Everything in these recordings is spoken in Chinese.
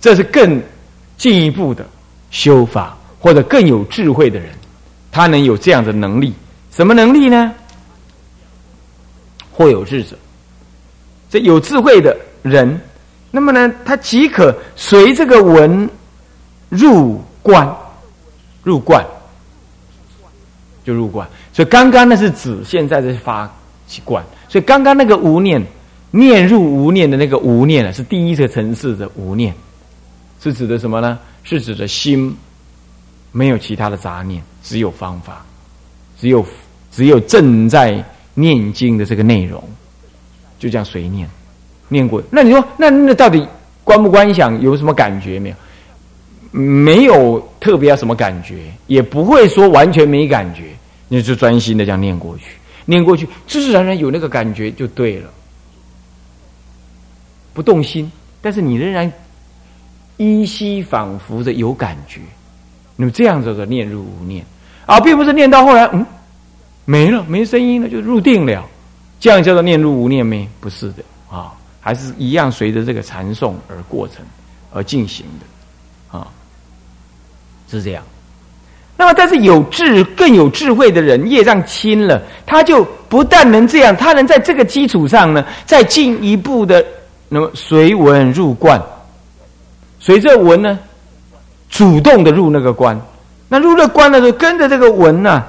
这是更进一步的修法，或者更有智慧的人，他能有这样的能力。什么能力呢？或有智者，这有智慧的人，那么呢，他即可随这个文入观，入观就入观。所以刚刚那是指现在的发习惯，所以刚刚那个无念念入无念的那个无念呢，是第一个层次的无念，是指的什么呢？是指的心没有其他的杂念，只有方法，只有只有正在。念经的这个内容，就这样随念，念过。那你说，那那到底观不观想有什么感觉没有？没有特别要什么感觉，也不会说完全没感觉。你就专心的这样念过去，念过去，自自然然有那个感觉就对了，不动心，但是你仍然依稀仿佛的有感觉。那么这样子的念入无念啊，并不是念到后来，嗯。没了，没声音了，就入定了，这样叫做念入无念没？不是的啊，还是一样随着这个禅诵而过程而进行的啊，是这样。那么，但是有智更有智慧的人，业障轻了，他就不但能这样，他能在这个基础上呢，再进一步的，那么随文入观，随着文呢，主动的入那个观，那入了观的时候，跟着这个文呢。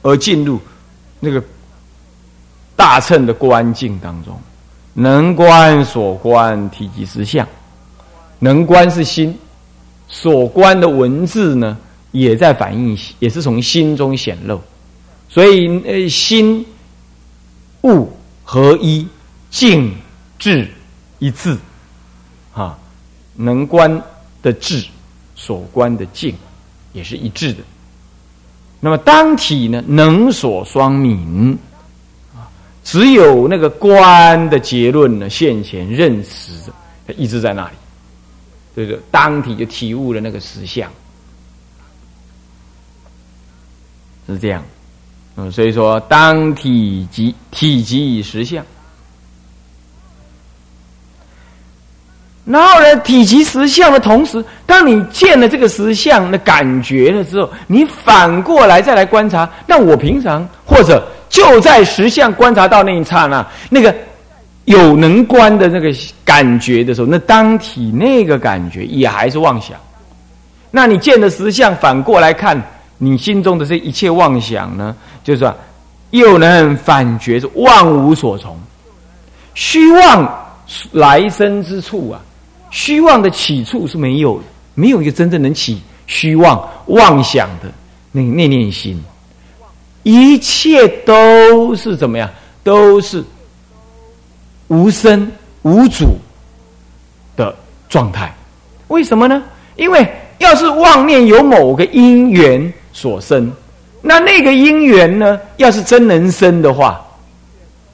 而进入那个大乘的观境当中，能观所观体即实相，能观是心，所观的文字呢，也在反映，也是从心中显露，所以呃，心物合一，静智一致，啊，能观的智，所观的境，也是一致的。那么当体呢，能所双明啊，只有那个观的结论呢，现前认识的，一直在那里，对不对？当体就体悟了那个实相，是这样，嗯，所以说当体即体即实相。然后呢，体积实相的同时，当你见了这个实相的感觉了之后，你反过来再来观察。那我平常或者就在实相观察到那一刹那，那个有能观的那个感觉的时候，那当体那个感觉也还是妄想。那你见的实相反过来看，你心中的这一切妄想呢，就是说，又能反觉是妄无所从，虚妄来生之处啊。虚妄的起处是没有，没有一个真正能起虚妄妄想的那那念心，一切都是怎么样？都是无生无主的状态。为什么呢？因为要是妄念有某个因缘所生，那那个因缘呢，要是真能生的话，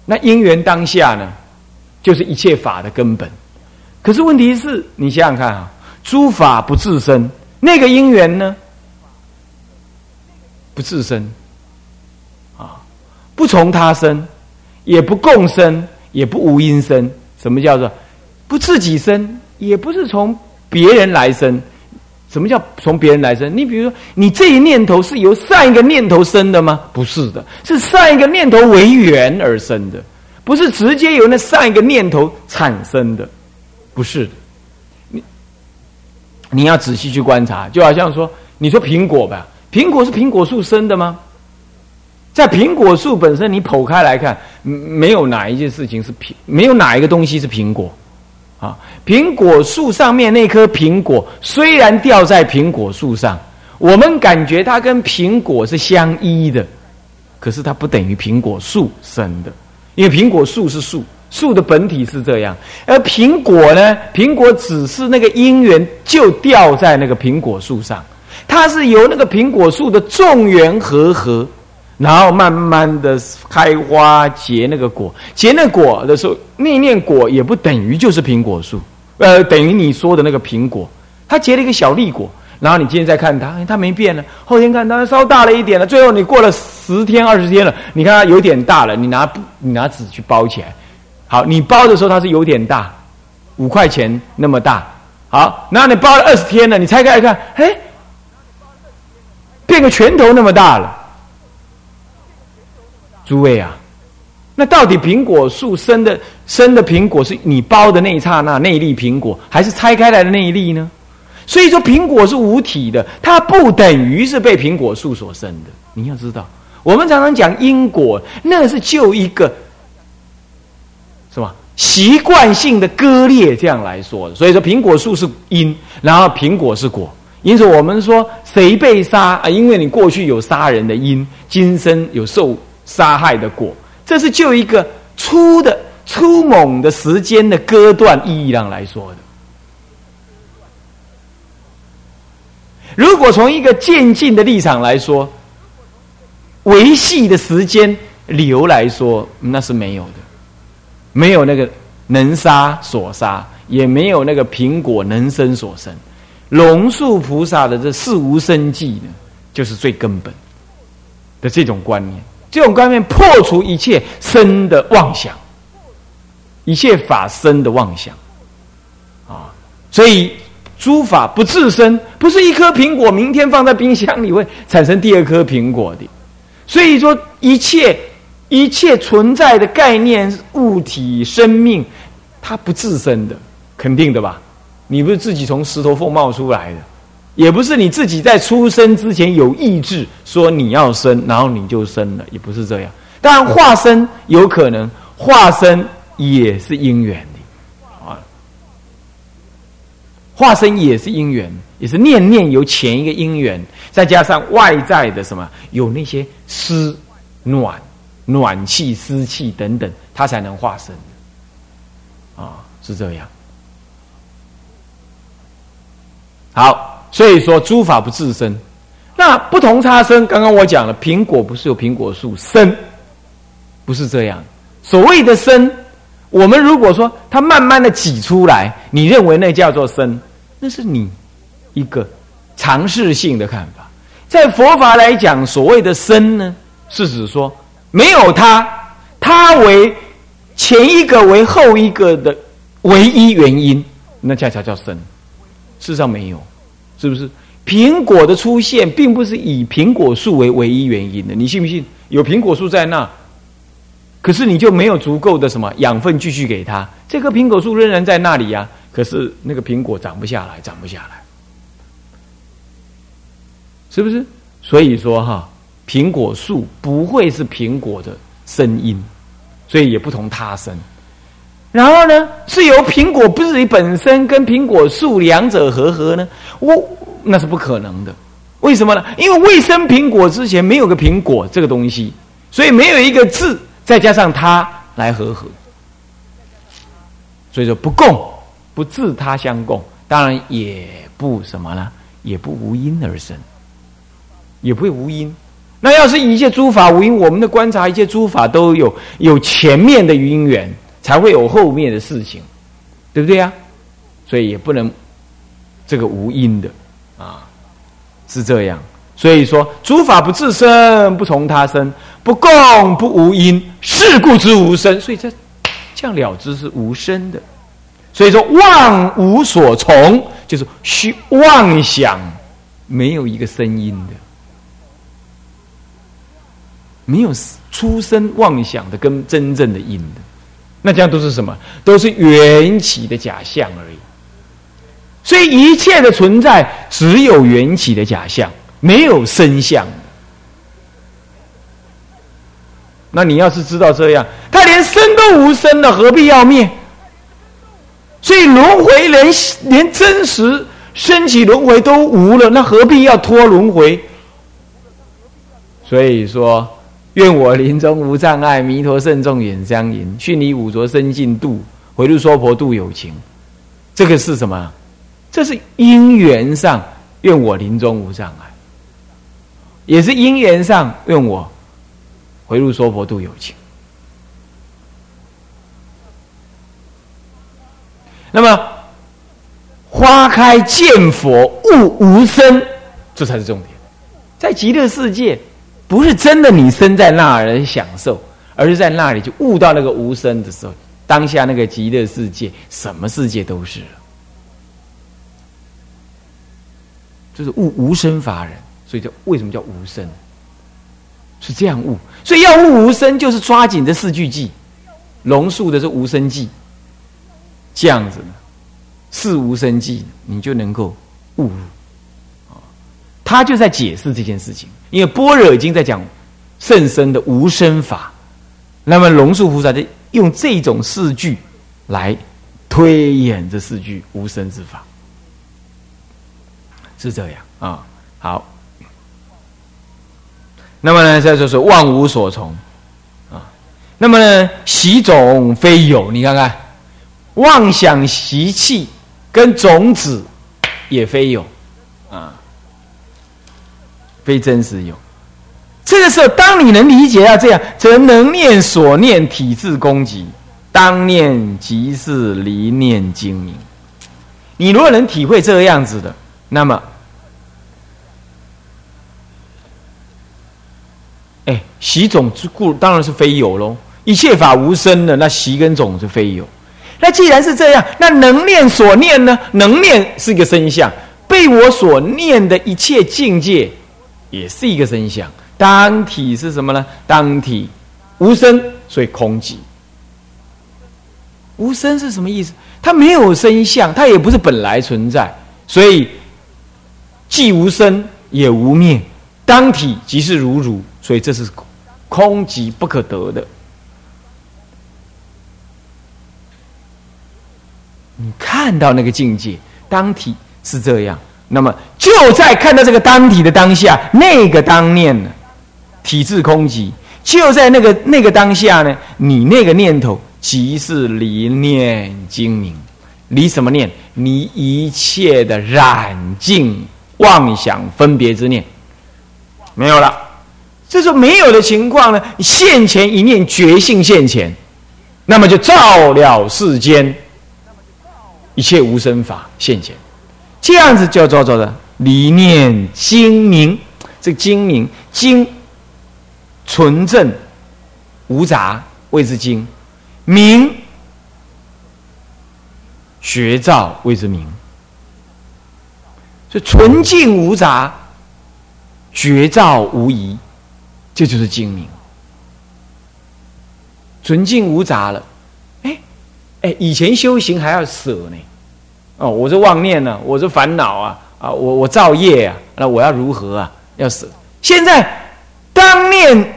那因缘当下呢，就是一切法的根本。可是问题是你想想看啊，诸法不自生，那个因缘呢？不自生，啊，不从他生，也不共生，也不无因生。什么叫做不自己生？也不是从别人来生。什么叫从别人来生？你比如说，你这一念头是由上一个念头生的吗？不是的，是上一个念头为缘而生的，不是直接由那上一个念头产生的。不是，你你要仔细去观察，就好像说，你说苹果吧，苹果是苹果树生的吗？在苹果树本身，你剖开来看，没有哪一件事情是苹，没有哪一个东西是苹果啊。苹果树上面那颗苹果，虽然掉在苹果树上，我们感觉它跟苹果是相依的，可是它不等于苹果树生的，因为苹果树是树。树的本体是这样，而苹果呢？苹果只是那个因缘就掉在那个苹果树上，它是由那个苹果树的众缘和合，然后慢慢的开花结那个果，结那果的时候，那念果也不等于就是苹果树，呃，等于你说的那个苹果，它结了一个小粒果，然后你今天再看它，它没变呢，后天看它稍大了一点了，最后你过了十天二十天了，你看它有点大了，你拿你拿纸去包起来。好，你包的时候它是有点大，五块钱那么大，好，那你包了二十天了，你拆开一看，哎，变个拳头那么大了。诸位啊，那到底苹果树生的生的苹果是你包的那一刹那那一粒苹果，还是拆开来的那一粒呢？所以说，苹果是无体的，它不等于是被苹果树所生的。你要知道，我们常常讲因果，那是就一个习惯性的割裂这样来说。所以说，苹果树是因，然后苹果是果。因此，我们说谁被杀啊？因为你过去有杀人的因，今生有受。杀害的果，这是就一个粗的、粗猛的时间的割断意义上来说的。如果从一个渐进的立场来说，维系的时间流来说，那是没有的，没有那个能杀所杀，也没有那个苹果能生所生。龙树菩萨的这四无生计呢，就是最根本的这种观念。这种观念破除一切生的妄想，一切法生的妄想，啊，所以诸法不自生，不是一颗苹果明天放在冰箱里会产生第二颗苹果的。所以说，一切一切存在的概念、物体、生命，它不自生的，肯定的吧？你不是自己从石头缝冒出来的。也不是你自己在出生之前有意志说你要生，然后你就生了，也不是这样。当然化身有可能，化身也是因缘的啊，化身也是因缘，也是念念有前一个因缘，再加上外在的什么有那些湿暖暖气湿气等等，它才能化身啊，是这样。好。所以说诸法不自生，那不同差生。刚刚我讲了，苹果不是有苹果树生，不是这样。所谓的生，我们如果说它慢慢的挤出来，你认为那叫做生，那是你一个尝试性的看法。在佛法来讲，所谓的生呢，是指说没有它，它为前一个为后一个的唯一原因，那恰恰叫生。事实上没有。是不是苹果的出现，并不是以苹果树为唯一原因的？你信不信？有苹果树在那，可是你就没有足够的什么养分继续给它，这棵苹果树仍然在那里呀。可是那个苹果长不下来，长不下来，是不是？所以说哈，苹果树不会是苹果的声音，所以也不同他生。然后呢，是由苹果不是你本身跟苹果树两者合合呢？我那是不可能的。为什么呢？因为未生苹果之前没有个苹果这个东西，所以没有一个字，再加上它来合合，所以说不共，不自他相共，当然也不什么呢？也不无因而生，也不会无因。那要是一切诸法无因，我们的观察，一切诸法都有有前面的因缘。才会有后面的事情，对不对呀？所以也不能这个无因的啊，是这样。所以说诸法不自生，不从他生，不共不无因，是故之无生。所以这这样了之是无生的。所以说妄无所从，就是虚妄想，没有一个声音的，没有出生妄想的跟真正的因的。那这样都是什么？都是缘起的假象而已。所以一切的存在只有缘起的假象，没有生相。那你要是知道这样，他连生都无生了，何必要灭？所以轮回连连真实升起轮回都无了，那何必要拖轮回？所以说。愿我临终无障碍，弥陀圣众远相迎，训你五浊生净度，回路娑婆度有情。这个是什么？这是因缘上愿我临终无障碍，也是因缘上愿我回路娑婆度有情。那么花开见佛悟无生，这才是重点，在极乐世界。不是真的，你生在那儿享受，而是在那里就悟到那个无声的时候，当下那个极乐世界，什么世界都是。就是悟无生法忍，所以叫为什么叫无生？是这样悟，所以要悟无生，就是抓紧这四句记，龙树的是无生记，这样子呢，四无生记，你就能够悟。他就在解释这件事情，因为般若已经在讲甚深的无生法，那么龙树菩萨就用这种四句来推演这四句无生之法，是这样啊。好，那么呢，再就是万无所从啊。那么呢，习种非有，你看看，妄想习气跟种子也非有。非真实有，这个时候，当你能理解到这样，则能念所念体自攻击，当念即是离念精明。你如果能体会这个样子的，那么，哎，习种之故当然是非有喽。一切法无生的，那习跟种是非有。那既然是这样，那能念所念呢？能念是一个身相，被我所念的一切境界。也是一个声相，当体是什么呢？当体无声，所以空寂。无声是什么意思？它没有声相，它也不是本来存在，所以既无声也无灭。当体即是如如，所以这是空寂不可得的。你看到那个境界，当体是这样。那么就在看到这个当体的当下，那个当念呢，体质空寂，就在那个那个当下呢，你那个念头即是离念精明，离什么念？离一切的染净妄想分别之念，没有了。这时候没有的情况呢，现前一念觉性现前，那么就照了世间一切无生法现前。这样子叫做做的理念精明，这精明精纯正无杂谓之精，明学照谓之明。所以纯净无杂，绝照无疑，这就是精明。纯净无杂了，哎哎，以前修行还要舍呢。哦，我是妄念呢，我是烦恼啊，啊，我我造业啊，那我要如何啊？要死。现在当念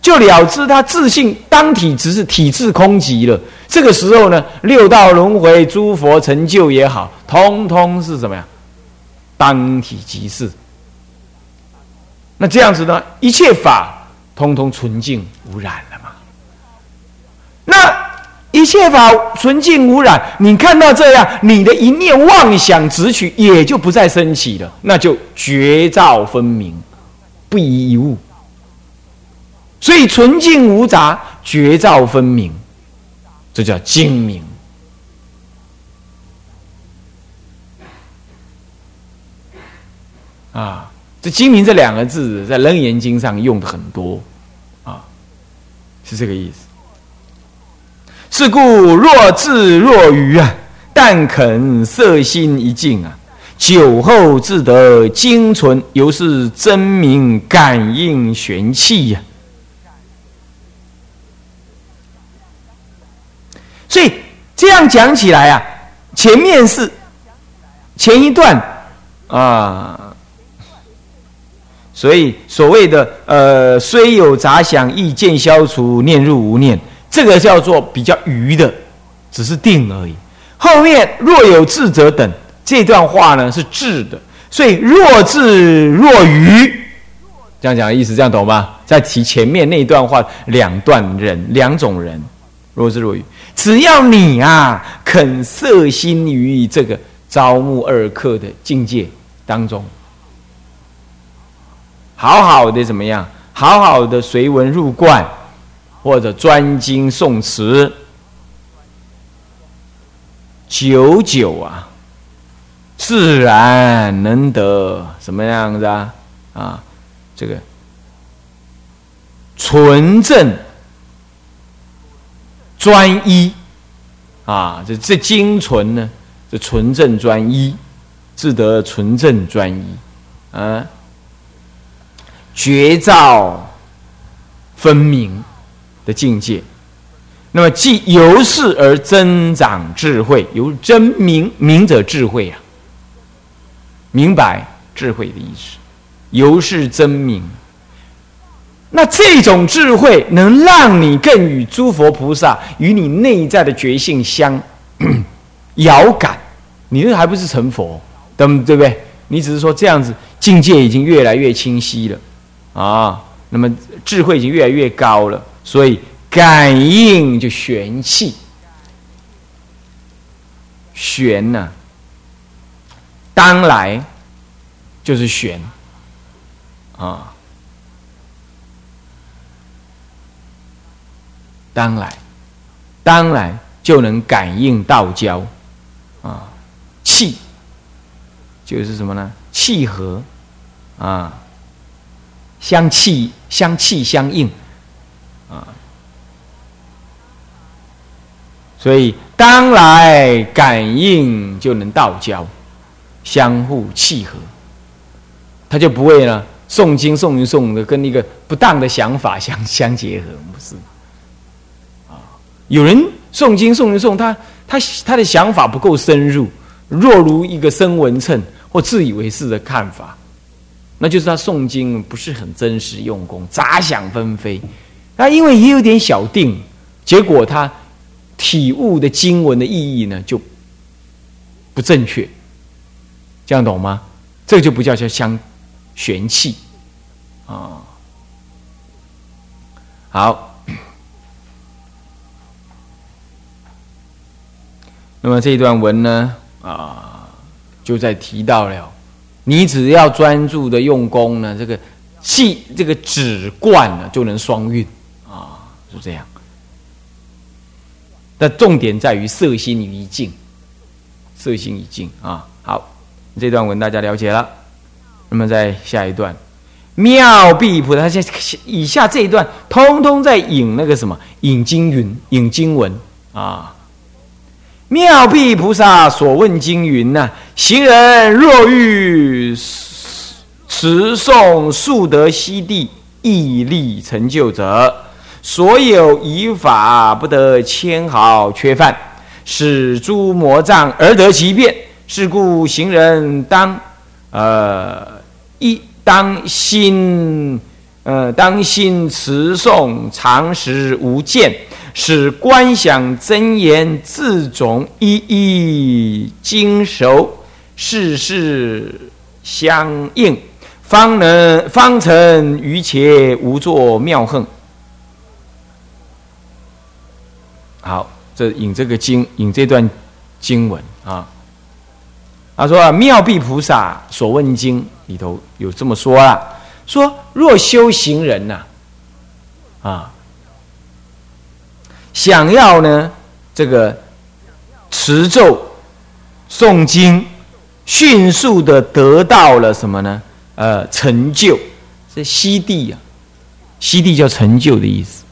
就了知他自信当体只是体质空寂了。这个时候呢，六道轮回、诸佛成就也好，通通是什么呀？当体即是。那这样子呢，一切法通通纯净无染了嘛？一切法纯净无染，你看到这样，你的一念妄想执取也就不再升起了，那就绝照分明，不遗一物。所以纯净无杂，绝照分明，这叫精明。啊，这精明这两个字在楞严经上用的很多，啊，是这个意思。是故若智若愚啊，但肯色心一静啊，酒后自得精纯，犹是真明感应玄气呀。所以这样讲起来啊，前面是前一段啊，所以所谓的呃，虽有杂想，亦见消除，念入无念。这个叫做比较愚的，只是定而已。后面若有智者等这段话呢是智的，所以若智若愚，这样讲的意思，这样懂吗？在提前面那段话，两段人，两种人，若智若愚，只要你啊肯摄心于这个朝暮二刻的境界当中，好好的怎么样？好好的随文入观。或者专精诵词，久久啊，自然能得什么样子啊？啊，这个纯正专一啊，这这精纯呢，这纯正专一，自得纯正专一。嗯，绝照分明的境界。那么，即由是而增长智慧，由真明明者智慧啊，明白智慧的意思，由是真明。那这种智慧能让你更与诸佛菩萨与你内在的觉性相 遥感，你这还不是成佛，对对不对？你只是说这样子境界已经越来越清晰了啊，那么智慧已经越来越高了，所以感应就玄气，玄呢，当来就是玄。啊。当来，当来就能感应道交，啊，气。就是什么呢？契合，啊，相气相气相应，所以当来感应就能道交，相互契合，他就不会呢诵经诵一诵的跟那个不当的想法相 相结合，不是。啊有人诵经诵一诵，他他他的想法不够深入，若如一个生文称或自以为是的看法，那就是他诵经不是很真实用功，杂想纷飞。他因为也有点小定，结果他体悟的经文的意义呢就不正确，这样懂吗？这就不叫叫相玄气啊。好。那么这一段文呢，啊，就在提到了，你只要专注的用功呢，这个气这个止贯呢，就能双运啊，是这样。但重点在于色心于一境，色心一境啊。好，这段文大家了解了。那么在下一段，妙壁菩萨，现以下这一段，通通在引那个什么，引经云，引经文啊。妙壁菩萨所问经云呐：行人若欲持诵速得西地毅力成就者，所有仪法不得牵毫缺犯，使诸魔障而得其变。是故行人当呃一当心呃当心持诵常时无间。使观想真言自种一一精熟，事事相应，方能方成于且无作妙横。好，这引这个经，引这段经文啊。他说啊，妙壁菩萨所问经里头有这么说啊，说若修行人呐，啊。想要呢，这个持咒、诵经，迅速的得到了什么呢？呃，成就，这西地啊，西地叫成就的意思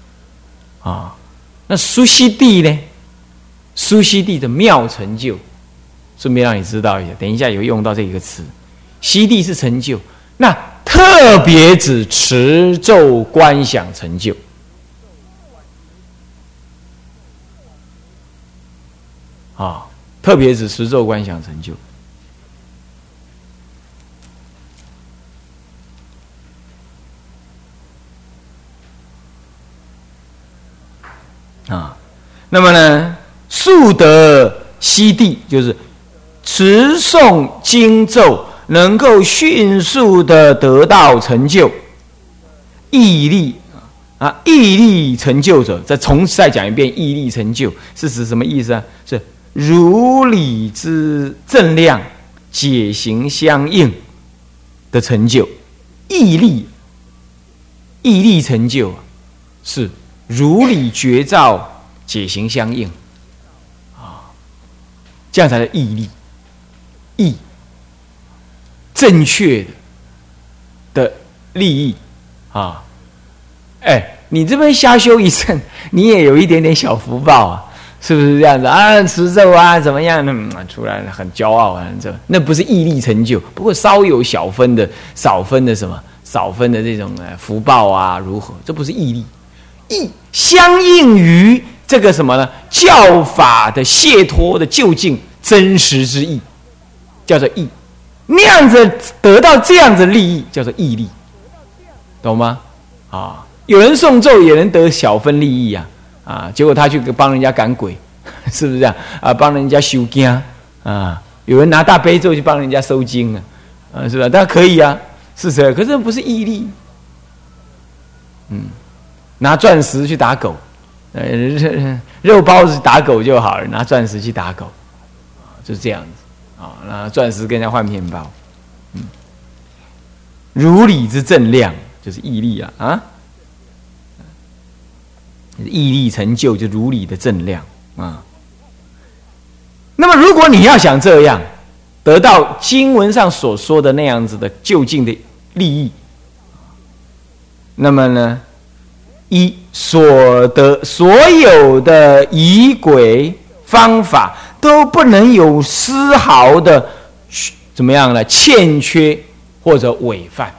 啊。那苏西地呢？苏西地的妙成就，顺便让你知道一下，等一下有用到这一个词，西地是成就，那特别指持咒观想成就。啊，特别指持咒观想成就啊。那么呢，速得悉地，就是持诵经咒能够迅速的得到成就，毅力啊，毅力成就者，再重再讲一遍，毅力成就是指什么意思啊？是。如理之正量，解行相应的成就，毅力，毅力成就，是如理觉照，解行相应，啊，这样才是毅力，毅，正确的利益，啊，哎，你这边瞎修一阵，你也有一点点小福报啊。是不是这样子啊？持咒啊，怎么样？嗯，出来了，很骄傲啊，这那不是毅力成就，不过稍有小分的少分的什么少分的这种呃福报啊，如何？这不是毅力，义相应于这个什么呢？教法的解脱的究竟真实之意，叫做义。那样子得到这样子利益，叫做义利，懂吗？啊，有人诵咒也能得小分利益啊，啊，结果他去帮人家赶鬼，是不是这样？啊，帮人家修经啊，有人拿大悲咒去帮人家收经啊，啊，是吧？大家可以啊，是是，可是不是义利，嗯，拿钻石去打狗，呃，肉包子打狗就好了，拿钻石去打狗，就是这样子。啊，那钻石跟人家换面包，嗯，如理之正量就是毅力啊啊，毅力成就就如理的正量啊。那么，如果你要想这样得到经文上所说的那样子的就近的利益，那么呢，一所得所有的仪轨方法。都不能有丝毫的怎么样呢？欠缺或者违犯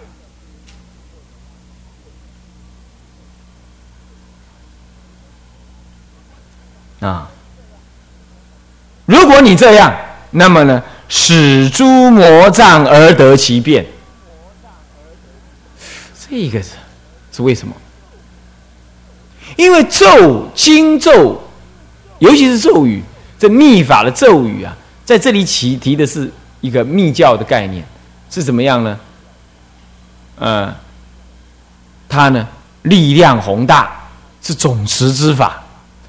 啊！如果你这样，那么呢，使诸魔障而得其变，这个是是为什么？因为咒经咒，尤其是咒语。这密法的咒语啊，在这里起提的是一个密教的概念，是怎么样呢？呃，它呢力量宏大，是总持之法，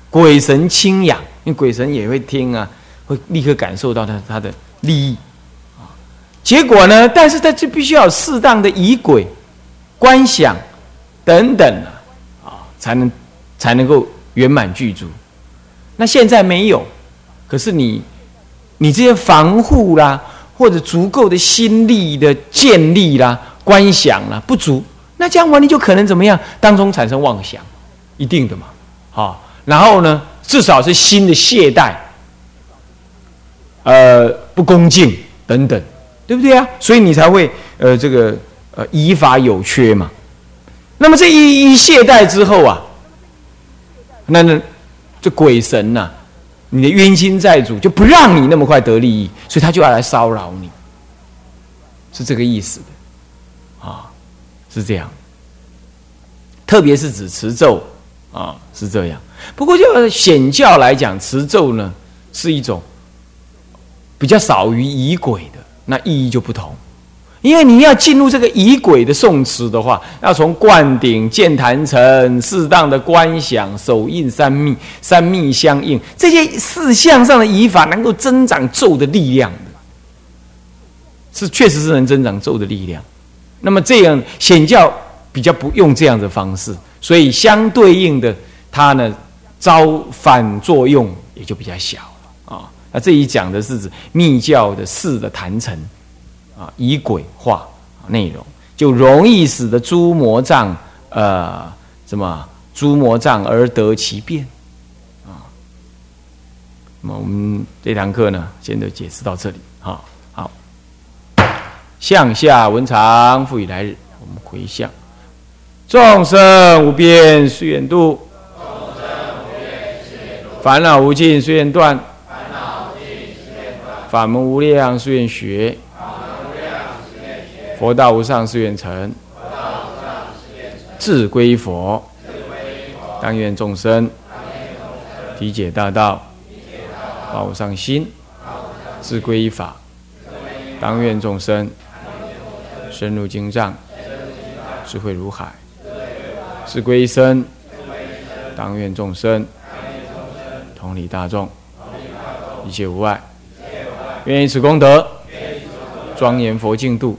鬼神亲仰，因为鬼神也会听啊，会立刻感受到它它的利益啊。结果呢，但是它就必须要适当的仪轨、观想等等，啊，才能才能够圆满具足。那现在没有。可是你，你这些防护啦，或者足够的心力的建立啦、观想啦不足，那这样话你就可能怎么样？当中产生妄想，一定的嘛，好。然后呢，至少是心的懈怠，呃，不恭敬等等，对不对啊？所以你才会呃，这个呃，依法有缺嘛。那么这一一懈怠之后啊，那那这鬼神呐。你的冤亲债主就不让你那么快得利益，所以他就要来骚扰你，是这个意思的，啊，是这样。特别是指持咒啊，是这样。不过就显教来讲，持咒呢是一种比较少于仪轨的，那意义就不同。因为你要进入这个仪轨的诵持的话，要从灌顶、建坛城、适当的观想、手印三密、三密相应这些四项上的仪法，能够增长咒的力量的，是确实是能增长咒的力量。那么这样显教比较不用这样的方式，所以相对应的，它呢招反作用也就比较小啊。那这一讲的是指密教的四的坛城。啊，以鬼化内容，就容易使得诸魔障，呃，什么诸魔障而得其变，啊。那么我们这堂课呢，先就解释到这里，啊，好。向下文长，复以来日，我们回向，众生无边誓愿度，烦恼无尽誓愿断，法门无量誓愿学。佛道无上誓愿成，自归佛，当愿众生体解大道，报上心，自归依法，当愿众生深入经藏，智慧如海，自归一生，当愿众生同理大众，一切无碍，愿以此功德庄严佛净土。